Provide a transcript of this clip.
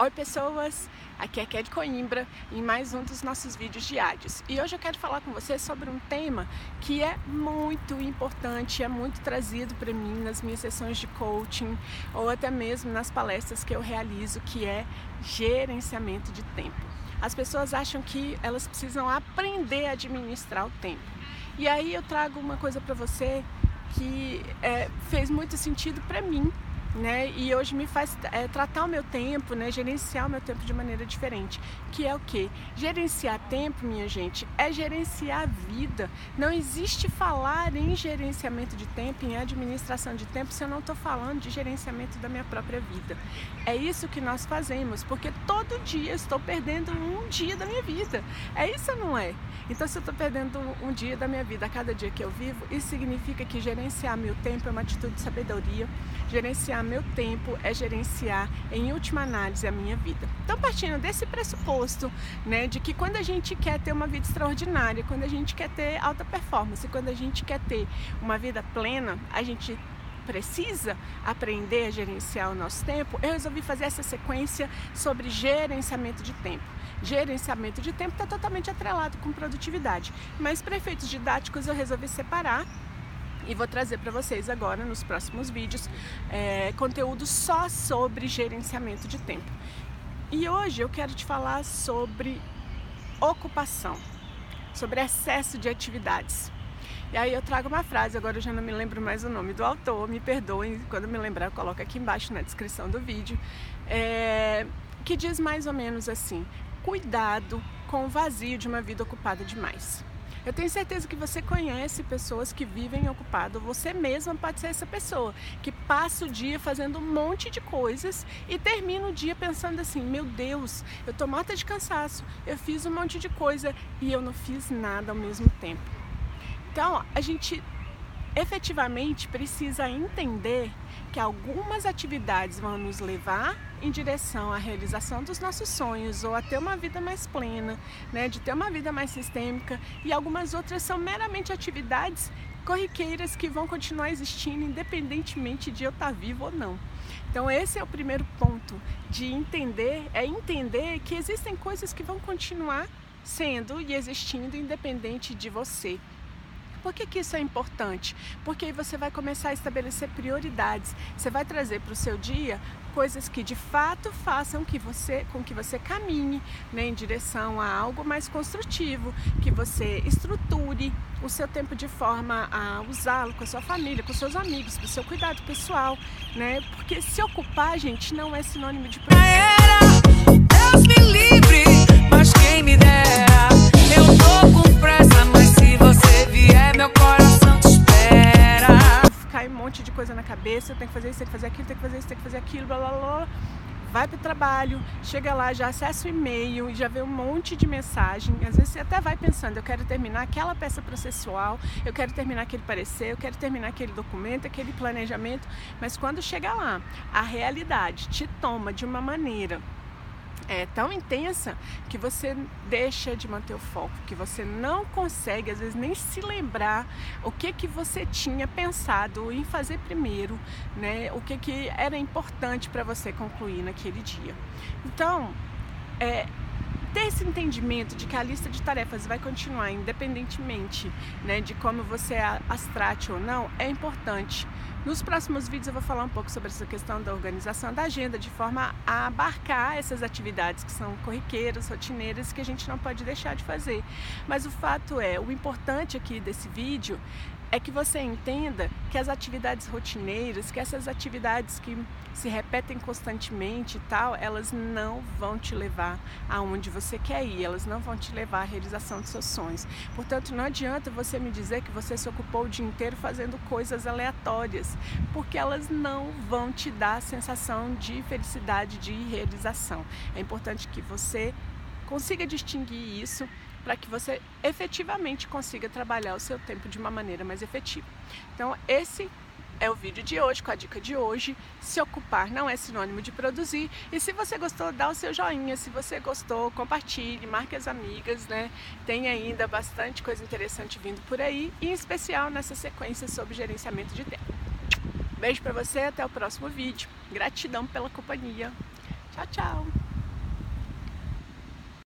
Oi pessoas, aqui é Kelly Coimbra em mais um dos nossos vídeos diários. E hoje eu quero falar com vocês sobre um tema que é muito importante, é muito trazido para mim nas minhas sessões de coaching ou até mesmo nas palestras que eu realizo, que é gerenciamento de tempo. As pessoas acham que elas precisam aprender a administrar o tempo. E aí eu trago uma coisa para você que é, fez muito sentido para mim né? E hoje me faz é, tratar o meu tempo, né? Gerenciar o meu tempo de maneira diferente. Que é o que? Gerenciar tempo, minha gente, é gerenciar a vida. Não existe falar em gerenciamento de tempo, em administração de tempo, se eu não estou falando de gerenciamento da minha própria vida. É isso que nós fazemos, porque todo dia estou perdendo um dia da minha vida. É isso ou não é? Então, se eu estou perdendo um dia da minha vida a cada dia que eu vivo, isso significa que gerenciar meu tempo é uma atitude de sabedoria. Gerenciar meu tempo é gerenciar, em última análise, a minha vida. Então, partindo desse pressuposto, né, de que quando a gente quer ter uma vida extraordinária, quando a gente quer ter alta performance, quando a gente quer ter uma vida plena, a gente precisa aprender a gerenciar o nosso tempo, eu resolvi fazer essa sequência sobre gerenciamento de tempo. Gerenciamento de tempo está totalmente atrelado com produtividade, mas para efeitos didáticos eu resolvi separar e vou trazer para vocês agora nos próximos vídeos é, conteúdo só sobre gerenciamento de tempo. E hoje eu quero te falar sobre ocupação, sobre excesso de atividades. E aí eu trago uma frase, agora eu já não me lembro mais o nome do autor, me perdoem, quando me lembrar eu coloco aqui embaixo na descrição do vídeo, é, que diz mais ou menos assim: cuidado com o vazio de uma vida ocupada demais. Eu tenho certeza que você conhece pessoas que vivem ocupado, você mesma pode ser essa pessoa que passa o dia fazendo um monte de coisas e termina o dia pensando assim: meu Deus, eu tô morta de cansaço, eu fiz um monte de coisa e eu não fiz nada ao mesmo tempo. Então, a gente efetivamente precisa entender que algumas atividades vão nos levar em direção à realização dos nossos sonhos ou a ter uma vida mais plena, né, de ter uma vida mais sistêmica e algumas outras são meramente atividades corriqueiras que vão continuar existindo independentemente de eu estar vivo ou não. Então esse é o primeiro ponto de entender, é entender que existem coisas que vão continuar sendo e existindo independente de você. Por que, que isso é importante? Porque aí você vai começar a estabelecer prioridades. Você vai trazer para o seu dia coisas que de fato façam que você, com que você caminhe né, em direção a algo mais construtivo, que você estruture o seu tempo de forma a usá-lo com a sua família, com seus amigos, para o seu cuidado pessoal, né? Porque se ocupar, gente, não é sinônimo de Deus me livre, mas quem me dera, monte de coisa na cabeça, tem que fazer isso, tem que fazer aquilo, tem que fazer isso, tem que fazer aquilo, blá blá blá. Vai para o trabalho, chega lá, já acessa o e-mail e já vê um monte de mensagem. Às vezes você até vai pensando, eu quero terminar aquela peça processual, eu quero terminar aquele parecer, eu quero terminar aquele documento, aquele planejamento. Mas quando chega lá, a realidade te toma de uma maneira é tão intensa que você deixa de manter o foco, que você não consegue às vezes nem se lembrar o que que você tinha pensado em fazer primeiro, né? O que que era importante para você concluir naquele dia. Então, é, ter esse entendimento de que a lista de tarefas vai continuar independentemente né, de como você as trate ou não é importante. Nos próximos vídeos eu vou falar um pouco sobre essa questão da organização da agenda de forma a abarcar essas atividades que são corriqueiras, rotineiras que a gente não pode deixar de fazer. Mas o fato é, o importante aqui desse vídeo é que você entenda que as atividades rotineiras, que essas atividades que se repetem constantemente e tal, elas não vão te levar aonde você quer ir, elas não vão te levar à realização dos seus sonhos. Portanto, não adianta você me dizer que você se ocupou o dia inteiro fazendo coisas aleatórias, porque elas não vão te dar a sensação de felicidade, de realização. É importante que você consiga distinguir isso para que você efetivamente consiga trabalhar o seu tempo de uma maneira mais efetiva. Então, esse é o vídeo de hoje, com a dica de hoje. Se ocupar não é sinônimo de produzir. E se você gostou, dá o seu joinha. Se você gostou, compartilhe, marque as amigas, né? Tem ainda bastante coisa interessante vindo por aí, em especial nessa sequência sobre gerenciamento de tempo. Beijo para você, até o próximo vídeo. Gratidão pela companhia. Tchau, tchau.